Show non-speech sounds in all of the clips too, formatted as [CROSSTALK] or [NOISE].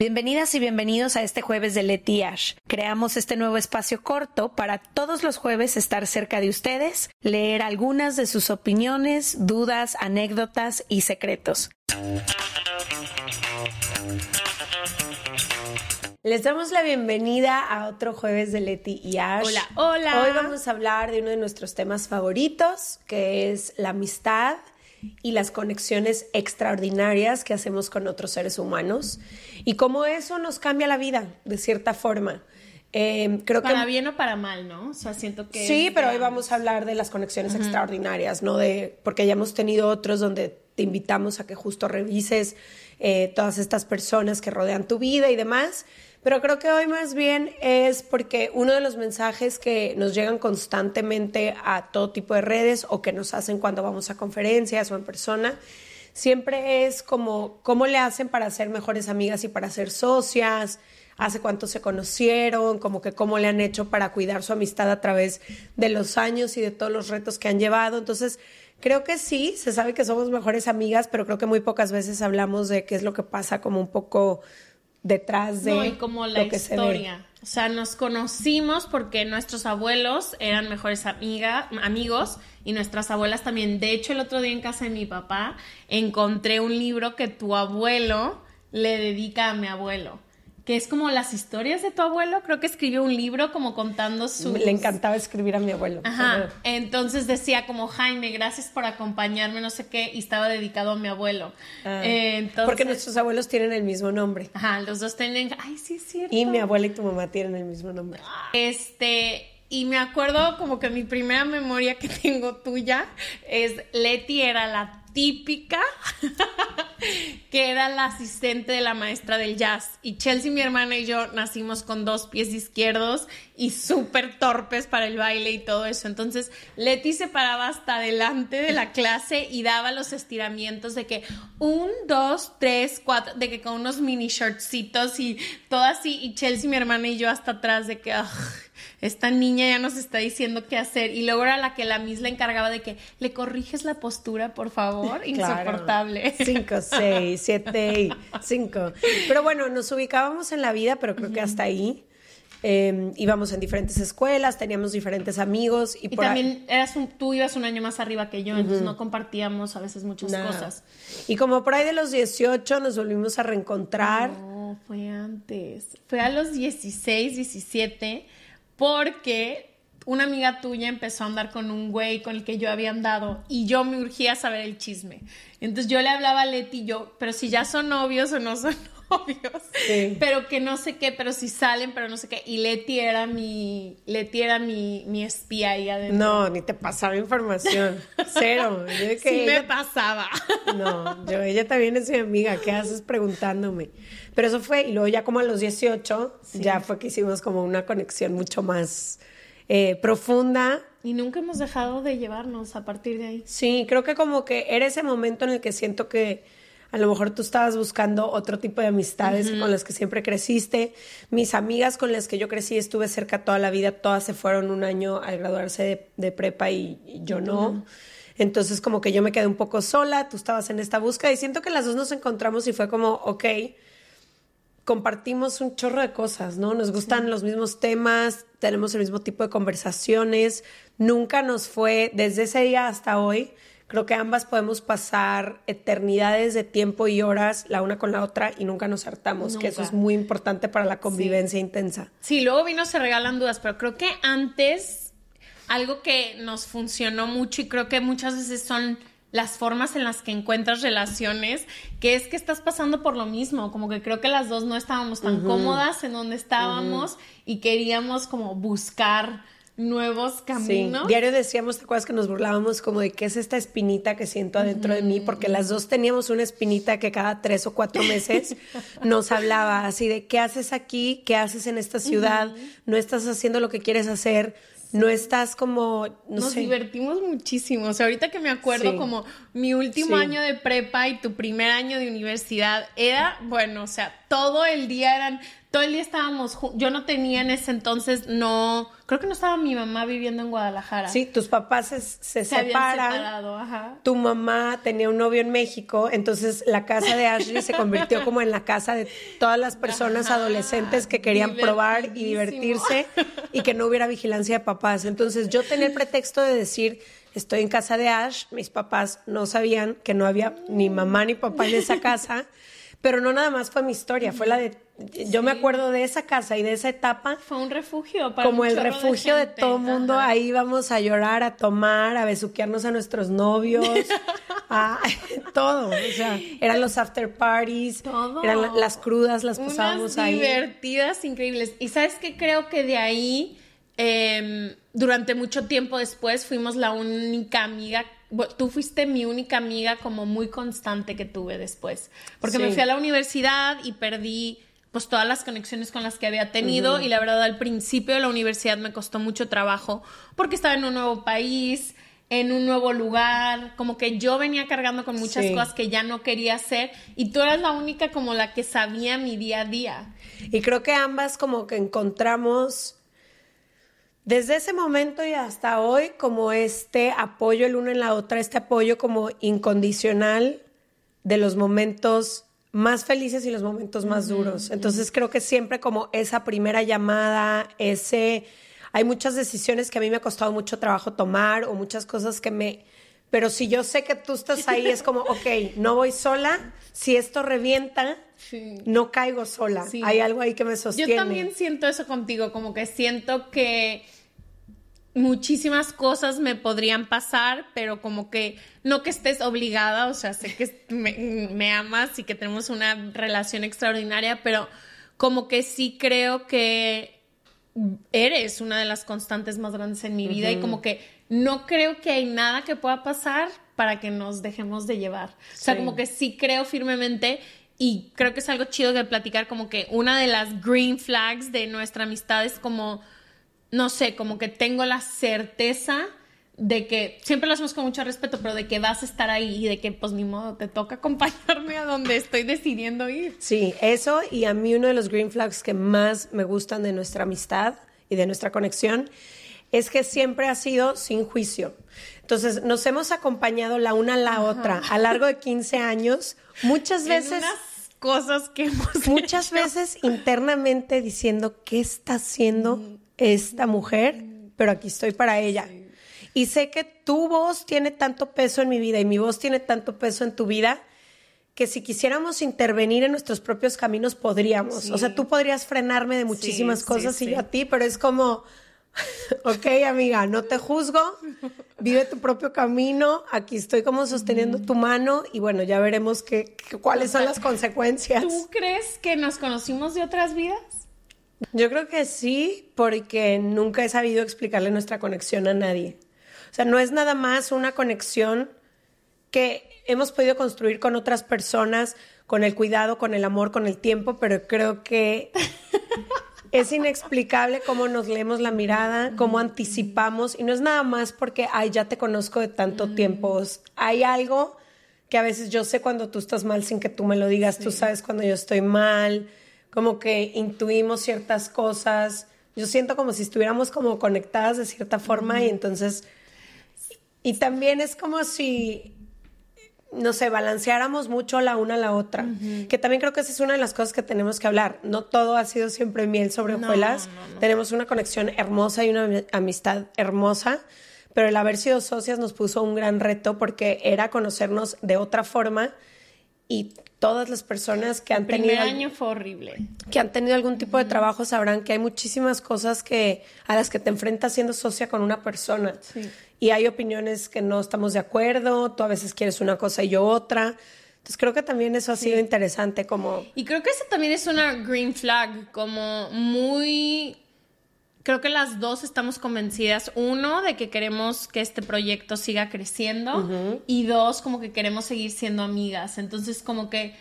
Bienvenidas y bienvenidos a este jueves de Leti Ash. Creamos este nuevo espacio corto para todos los jueves estar cerca de ustedes, leer algunas de sus opiniones, dudas, anécdotas y secretos. Les damos la bienvenida a otro jueves de Leti y Ash. Hola, hola. Hoy vamos a hablar de uno de nuestros temas favoritos, que es la amistad y las conexiones extraordinarias que hacemos con otros seres humanos y cómo eso nos cambia la vida de cierta forma. Eh, creo para bien o para mal, ¿no? O sea, siento que... Sí, pero hoy vamos a hablar de las conexiones extraordinarias, ¿no? De, porque ya hemos tenido otros donde te invitamos a que justo revises eh, todas estas personas que rodean tu vida y demás. Pero creo que hoy más bien es porque uno de los mensajes que nos llegan constantemente a todo tipo de redes o que nos hacen cuando vamos a conferencias o en persona, siempre es como cómo le hacen para ser mejores amigas y para ser socias, hace cuánto se conocieron, como que cómo le han hecho para cuidar su amistad a través de los años y de todos los retos que han llevado. Entonces, creo que sí, se sabe que somos mejores amigas, pero creo que muy pocas veces hablamos de qué es lo que pasa como un poco detrás de no, y como la historia. O sea, nos conocimos porque nuestros abuelos eran mejores amiga, amigos y nuestras abuelas también. De hecho, el otro día en casa de mi papá encontré un libro que tu abuelo le dedica a mi abuelo que es como las historias de tu abuelo. Creo que escribió un libro como contando su... Le encantaba escribir a mi abuelo. Ajá. Entonces decía como, Jaime, gracias por acompañarme, no sé qué, y estaba dedicado a mi abuelo. Ah, porque nuestros abuelos tienen el mismo nombre. Ajá, los dos tienen... Ay, sí es cierto. Y mi abuela y tu mamá tienen el mismo nombre. Este... Y me acuerdo como que mi primera memoria que [LAUGHS] tengo tuya es Leti era la típica [LAUGHS] [LAUGHS] que era la asistente de la maestra del jazz. Y Chelsea, mi hermana y yo nacimos con dos pies izquierdos y súper torpes para el baile y todo eso. Entonces, Leti se paraba hasta adelante de la clase y daba los estiramientos de que un, dos, tres, cuatro, de que con unos mini shortcitos y todo así. Y Chelsea, mi hermana y yo hasta atrás de que esta niña ya nos está diciendo qué hacer. Y luego era la que la Miss le encargaba de que le corriges la postura, por favor. Insoportable. Cinco, seis, siete, cinco. Pero bueno, nos ubicábamos en la vida, pero creo que hasta ahí. Em, íbamos en diferentes escuelas, teníamos diferentes amigos. Y, también eras un, tú ibas un año más arriba que yo, entonces no compartíamos a veces muchas cosas. Y como por ahí de los 18 nos volvimos a reencontrar. No, fue antes. Fue a los 16, 17 porque una amiga tuya empezó a andar con un güey con el que yo había andado y yo me urgía saber el chisme. Entonces yo le hablaba a Leti y yo, pero si ya son novios o no son novios, [LAUGHS] pero que no sé qué, pero si salen, pero no sé qué. Y Leti era mi, Leti era mi, mi espía ahí adentro. No, ni te pasaba información. [LAUGHS] Cero. sí me pasaba. [LAUGHS] No, yo, ella también es mi amiga. ¿Qué haces preguntándome? Pero eso fue, y luego ya como a los 18, ya fue que hicimos como una conexión mucho más eh, profunda. Y nunca hemos dejado de llevarnos a partir de ahí. Sí, creo que como que era ese momento en el que siento que a lo mejor tú estabas buscando otro tipo de amistades con las que siempre creciste. Mis amigas con las que yo crecí estuve cerca toda la vida, todas se fueron un año al graduarse de, prepa y, yo no. Entonces como que yo me quedé un poco sola, tú estabas en esta búsqueda y siento que las dos nos encontramos y fue como, ok, compartimos un chorro de cosas, ¿no? Nos gustan los mismos temas, tenemos el mismo tipo de conversaciones, nunca nos fue, desde ese día hasta hoy, creo que ambas podemos pasar eternidades de tiempo y horas la una con la otra y nunca nos hartamos, que eso es muy importante para la convivencia intensa. Sí, luego vino se regalan dudas, pero creo que antes algo que nos funcionó mucho y creo que muchas veces son las formas en las que encuentras relaciones, que es que estás pasando por lo mismo, como que creo que las dos no estábamos tan cómodas en donde estábamos y queríamos como buscar nuevos caminos. Sí. Diario decíamos, ¿te acuerdas que nos burlábamos como de qué es esta espinita que siento adentro de mí? Porque las dos teníamos una espinita que cada tres o cuatro meses [LAUGHS] nos hablaba así de qué haces aquí, qué haces en esta ciudad, no estás haciendo lo que quieres hacer, no estás como, Nos divertimos muchísimo. O sea, ahorita que me acuerdo como mi último año de prepa y tu primer año de universidad, era, bueno, o sea, todo el día eran, todo el día estábamos, yo no tenía en ese entonces, no, creo que no estaba mi mamá viviendo en Guadalajara. Sí, tus papás se, se, separan. Ajá. Tu mamá tenía un novio en México, entonces la casa de Ashley se convirtió como en la casa de todas las personas adolescentes que querían probar y divertirse y que no hubiera vigilancia de papás. Entonces yo tenía el pretexto de decir, estoy en casa de Ash, mis papás no sabían que no había ni mamá ni papá en esa casa. Pero no nada más fue mi historia, fue la de... Yo me acuerdo de esa casa y de esa etapa. Fue un refugio para Como el refugio de, todo el mundo. Ahí íbamos a llorar, a tomar, a besuquearnos a nuestros novios, [LAUGHS] a todo. O sea, eran los after parties, todo. eran las crudas, las pasábamos ahí. divertidas, increíbles. Y sabes que creo que de ahí... Em, durante mucho tiempo después fuimos la única amiga tú fuiste mi única amiga como muy constante que tuve después, porque me fui a la universidad y perdí pues todas las conexiones con las que había tenido y la verdad al principio de la universidad me costó mucho trabajo porque estaba en un nuevo país, en un nuevo lugar, como que yo venía cargando con muchas cosas que ya no quería hacer y tú eras la única como la que sabía mi día a día. Y creo que ambas como que encontramos desde ese momento y hasta hoy, como este apoyo el uno en la otra, este apoyo como incondicional de los momentos más felices y los momentos más duros. Entonces creo que siempre como esa primera llamada, ese... Hay muchas decisiones que a mí me ha costado mucho trabajo tomar o muchas cosas que me... Pero si yo sé que tú estás ahí, es como, ok, no voy sola, si esto revienta, no caigo sola. Hay algo ahí que me sostiene. Yo también siento eso contigo, como que siento que muchísimas cosas me podrían pasar, pero como que no que estés obligada, o sea, sé que me, amas y que tenemos una relación extraordinaria, pero como que sí creo que eres una de las constantes más grandes en mi vida y como que no creo que hay nada que pueda pasar para que nos dejemos de llevar. O sea, como que sí creo firmemente y creo que es algo chido de platicar como que una de las green flags de nuestra amistad es como no sé, como que tengo la certeza de que siempre lo hacemos con mucho respeto, pero de que vas a estar ahí y de que pues ni modo te toca [LAUGHS] acompañarme a donde estoy decidiendo ir. Sí, eso y a mí uno de los green flags que más me gustan de nuestra amistad y de nuestra conexión es que siempre ha sido sin juicio. Entonces, nos hemos acompañado la una a la otra a lo largo de 15 [LAUGHS] años, muchas veces cosas que hemos muchas veces internamente diciendo qué está haciendo esta mujer, pero aquí estoy para ella. Y sé que tu voz tiene tanto peso en mi vida y mi voz tiene tanto peso en tu vida que si quisiéramos intervenir en nuestros propios caminos podríamos. O sea, tú podrías frenarme de muchísimas cosas y yo a ti, pero es como, [LAUGHS] ok, amiga, no te juzgo, vive tu propio camino, aquí estoy como sosteniendo tu mano y bueno, ya veremos qué, cuáles son las consecuencias. ¿Tú crees que nos conocimos de otras vidas? Yo creo que sí, porque nunca he sabido explicarle nuestra conexión a nadie. O sea, no es nada más una conexión que hemos podido construir con otras personas, con el cuidado, con el amor, con el tiempo, pero creo que [LAUGHS] es inexplicable cómo nos leemos la mirada, cómo anticipamos, y no es nada más porque, ay, ya te conozco de tanto tiempo. Hay algo que a veces yo sé cuando tú estás mal sin que tú me lo digas, tú sabes cuando yo estoy mal como que intuimos ciertas cosas. Yo siento como si estuviéramos como conectadas de cierta forma y entonces... Y también es como si, no sé, balanceáramos mucho la una a la otra. Que también creo que esa es una de las cosas que tenemos que hablar. No todo ha sido siempre miel sobre hojuelas. tenemos una conexión hermosa y una amistad hermosa. Pero el haber sido socias nos puso un gran reto porque era conocernos de otra forma y todas las personas que han tenido... El primer año fue horrible. Que han tenido algún tipo de trabajo sabrán que hay muchísimas cosas que, a las que te enfrentas siendo socia con una persona. Y hay opiniones que no estamos de acuerdo, tú a veces quieres una cosa y yo otra. Entonces creo que también eso ha sido interesante como... Y creo que eso también es una green flag, como muy creo que las dos estamos convencidas, uno, de que queremos que este proyecto siga creciendo y dos, como que queremos seguir siendo amigas. Entonces, como que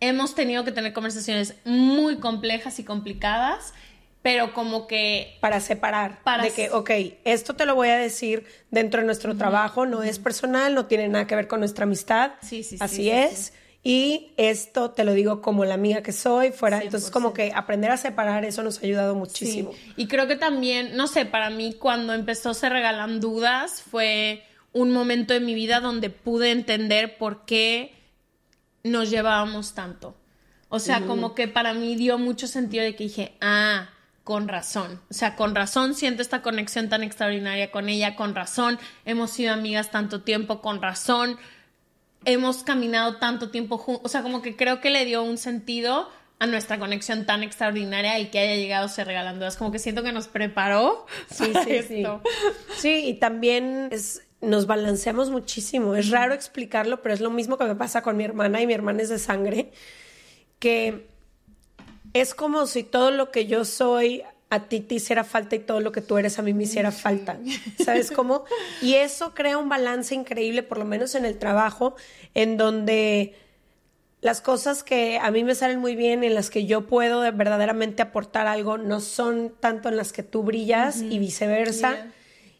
hemos tenido que tener conversaciones muy complejas y complicadas, pero como que... Para separar. Para de que, ok, esto te lo voy a decir dentro de nuestro trabajo, no es personal, no tiene nada que ver con nuestra amistad. Sí, sí, Así es. Y esto te lo digo como la amiga que soy, fuera. Entonces, como que aprender a separar eso nos ha ayudado muchísimo. Y creo que también, no sé, para mí cuando empezó Se Regalan Dudas fue un momento de mi vida donde pude entender por qué nos llevábamos tanto. O sea, como que para mí dio mucho sentido de que dije, ah, con razón. O sea, con razón siento esta conexión tan extraordinaria con ella, con razón hemos sido amigas tanto tiempo, con razón hemos caminado tanto tiempo juntos. O sea, como que creo que le dio un sentido a nuestra conexión tan extraordinaria el que haya llegado se regalando. Es como que siento que nos preparó. Sí, sí, sí. Sí, y también es, nos balanceamos muchísimo. Es raro explicarlo, pero es lo mismo que me pasa con mi hermana y mi hermana es de sangre que es como si todo lo que yo soy a ti te hiciera falta y todo lo que tú eres a mí me hiciera falta. ¿Sabes [LAUGHS] cómo? Y eso crea un balance increíble, por lo menos en el trabajo, en donde las cosas que a mí me salen muy bien, en las que yo puedo verdaderamente aportar algo, no son tanto en las que tú brillas y viceversa.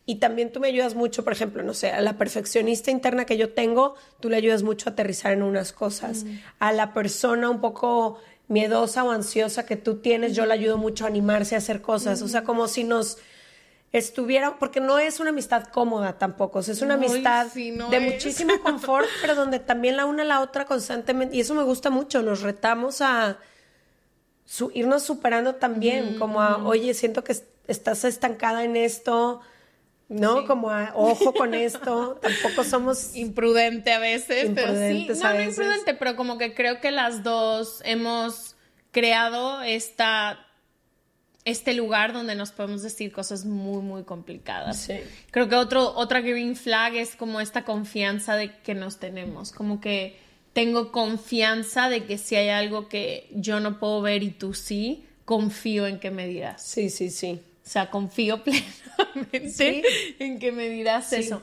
Y también tú me ayudas mucho, por ejemplo, no sé, a la perfeccionista interna que yo tengo, tú le ayudas mucho a aterrizar en unas cosas. Mm. A la persona un poco miedosa o ansiosa que tú tienes, yo le ayudo mucho a animarse a hacer cosas. O sea, como si nos estuviera, porque no es una amistad cómoda tampoco, es una amistad de muchísimo confort, [LAUGHS] pero donde también la una a la otra constantemente, y eso me gusta mucho, nos retamos a irnos superando también, como a, oye, siento que estás estancada en esto, ¿no? Como ojo con esto, [LAUGHS] tampoco somos imprudente a veces, pero sí, no, no imprudente, pero como que creo que las dos hemos creado esta este lugar donde nos podemos decir cosas muy muy complicadas. Creo que otro otra green flag es como esta confianza de que nos tenemos, como que tengo confianza de que si hay algo que yo no puedo ver y tú sí, confío en que me dirás. Sí, sí, sí. O sea, confío [LAUGHS] plenamente en que me dirás eso.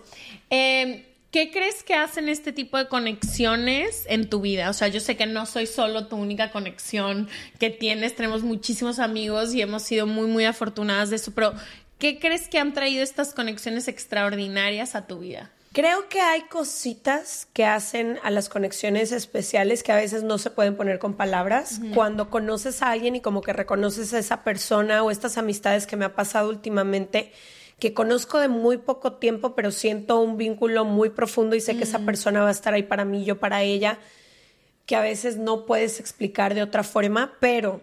Em, ¿Qué crees que hacen este tipo de conexiones en tu vida? O sea, yo sé que no soy solo tu única conexión que tienes, tenemos muchísimos amigos y hemos sido muy, muy afortunadas de eso, pero ¿qué crees que han traído estas conexiones extraordinarias a tu vida? Creo que hay cositas que hacen a las conexiones especiales que a veces no se pueden poner con palabras. Cuando conoces a alguien y como que reconoces a esa persona o estas amistades que me ha pasado últimamente, que conozco de muy poco tiempo, pero siento un vínculo muy profundo y sé que esa persona va a estar ahí para mí, yo para ella, que a veces no puedes explicar de otra forma, pero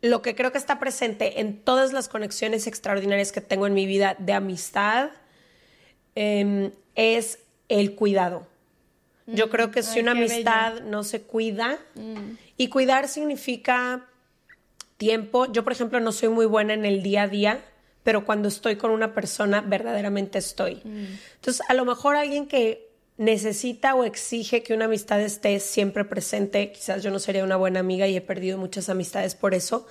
lo que creo que está presente en todas las conexiones extraordinarias que tengo en mi vida de amistad, eh, es el cuidado. Yo mm, creo que si una amistad no se cuida, mm. y cuidar significa tiempo. Yo, por ejemplo, no soy muy buena en el día a día, pero cuando estoy con una persona, verdaderamente estoy. Mm. Entonces, a lo mejor alguien que necesita o exige que una amistad esté siempre presente, quizás yo no sería una buena amiga y he perdido muchas amistades por eso,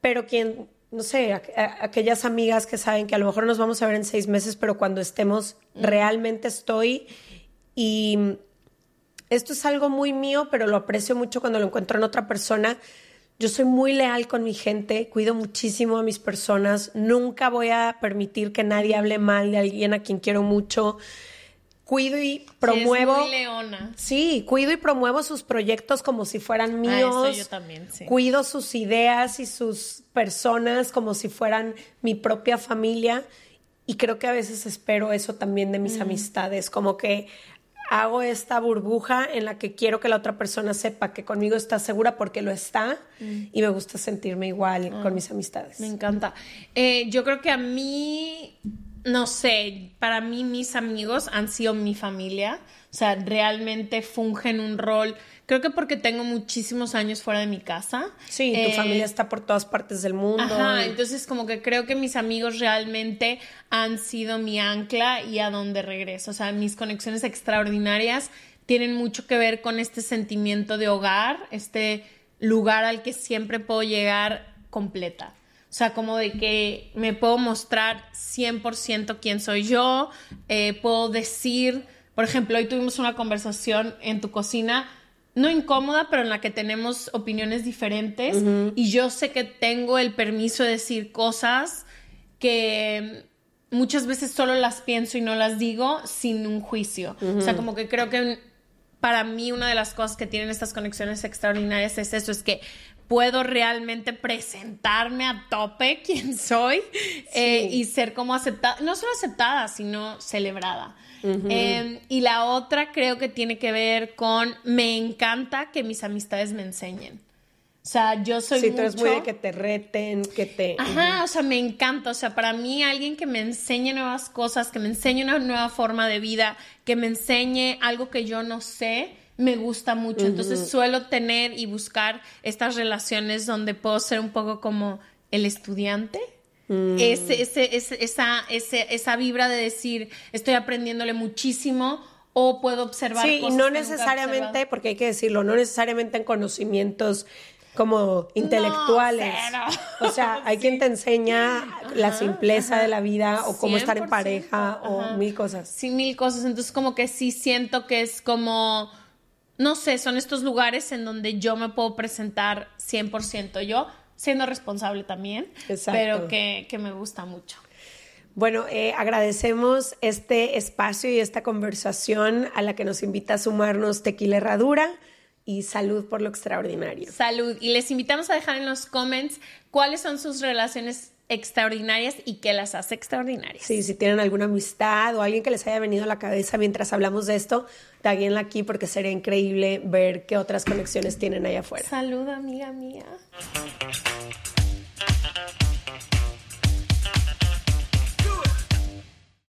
pero quien no sé, aquellas amigas que saben que a lo mejor nos vamos a ver en seis meses, pero cuando estemos, realmente estoy. Y esto es algo muy mío, pero lo aprecio mucho cuando lo encuentro en otra persona. Yo soy muy leal con mi gente, cuido muchísimo a mis personas, nunca voy a permitir que nadie hable mal de alguien a quien quiero mucho cuido y promuevo. Sí, muy leona. Sí, cuido y promuevo sus proyectos como si fueran ah, míos. yo también, sí. Cuido sus ideas y sus personas como si fueran mi propia familia. Y creo que a veces espero eso también de mis mm. amistades, como que hago esta burbuja en la que quiero que la otra persona sepa que conmigo está segura porque lo está mm. y me gusta sentirme igual con ah, mis amistades. Me encanta. Eh, yo creo que a mí no sé, para mí mis amigos han sido mi familia, o sea, realmente fungen un rol, creo que porque tengo muchísimos años fuera de mi casa. Sí, tu eh, familia está por todas partes del mundo. Ajá, entonces como que creo que mis amigos realmente han sido mi ancla y a donde regreso, o sea, mis conexiones extraordinarias tienen mucho que ver con este sentimiento de hogar, este lugar al que siempre puedo llegar completa. O sea, como de que me puedo mostrar 100% quién soy yo, eh, puedo decir, por ejemplo, hoy tuvimos una conversación en tu cocina, no incómoda, pero en la que tenemos opiniones diferentes y yo sé que tengo el permiso de decir cosas que muchas veces solo las pienso y no las digo sin un juicio. O sea, como que creo que para mí una de las cosas que tienen estas conexiones extraordinarias es eso, es que puedo realmente presentarme a tope [LAUGHS] quién soy eh, y ser como aceptada, no solo aceptada, sino celebrada. Em, y la otra creo que tiene que ver con me encanta que mis amistades me enseñen. O sea, yo soy sí, tú eres muy de que te reten, que te... Ajá, o sea, me encanta. O sea, para mí alguien que me enseñe nuevas cosas, que me enseñe una nueva forma de vida, que me enseñe algo que yo no sé, me gusta mucho. Entonces suelo tener y buscar estas relaciones donde puedo ser un poco como el estudiante. Mm. Ese, ese, esa, esa vibra de decir, estoy aprendiéndole muchísimo o puedo observar. Sí, y no necesariamente, porque hay que decirlo, no necesariamente en conocimientos como intelectuales. o sea, [LAUGHS] hay quien te enseña la simpleza de la vida o cómo estar en pareja o mil cosas. Sí, mil cosas. Entonces, como que sí siento que es como no sé, son estos lugares en donde yo me puedo presentar 100% yo, siendo responsable también, pero que, me gusta mucho. Bueno, eh, agradecemos este espacio y esta conversación a la que nos invita a sumarnos Tequila Herradura y salud por lo extraordinario. Salud. Y les invitamos a dejar en los comments cuáles son sus relaciones extraordinarias y qué las hace extraordinarias. Sí, si tienen alguna amistad o alguien que les haya venido a la cabeza mientras hablamos de esto, taguenla aquí porque sería increíble ver qué otras conexiones tienen allá afuera. Salud, amiga mía.